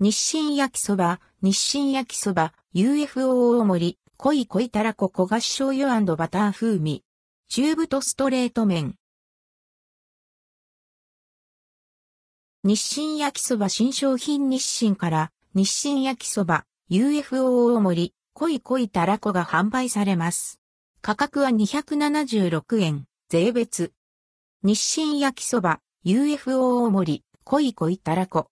日清焼きそば、日清焼きそば、UFO 大盛り、濃い濃いたらこ焦がし醤油バター風味。中太ストレート麺。日清焼きそば新商品日清から日清焼きそば UFO 大盛り濃い濃いたらこが販売されます。価格は276円、税別。日清焼きそば UFO 大盛り濃い濃いたらこ。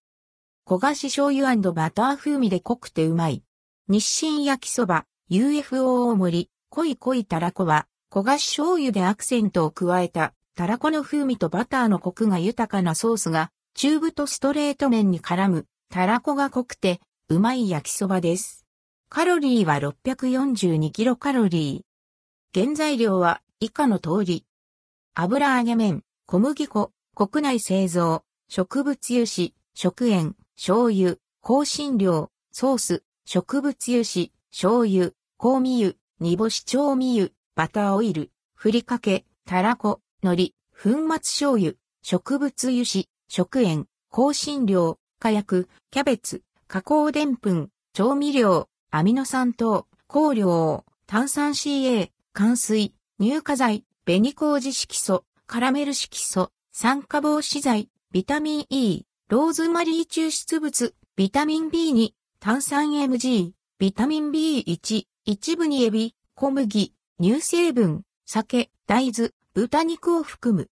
焦がし醤油バター風味で濃くてうまい。日清焼きそば UFO 大盛り濃い濃いたらこは焦がし醤油でアクセントを加えたたらこの風味とバターのコクが豊かなソースが中太ストレート麺に絡む、たらこが濃くて、うまい焼きそばです。カロリーは642キロカロリー。原材料は以下の通り。油揚げ麺、小麦粉、国内製造、植物油脂、食塩、醤油、香辛料、ソース、植物油脂、醤油、香味油、煮干し調味油、バターオイル、ふりかけ、たらこ、海苔、粉末醤油、植物油脂、食塩、香辛料、火薬、キャベツ、加工澱粉、調味料、アミノ酸等、香料、炭酸 CA、乾水、乳化剤、紅麹色素、カラメル色素、酸化防止剤、ビタミン E、ローズマリー抽出物、ビタミン B2、炭酸 MG、ビタミン B1、一部にエビ、小麦、乳成分、酒、大豆、豚肉を含む。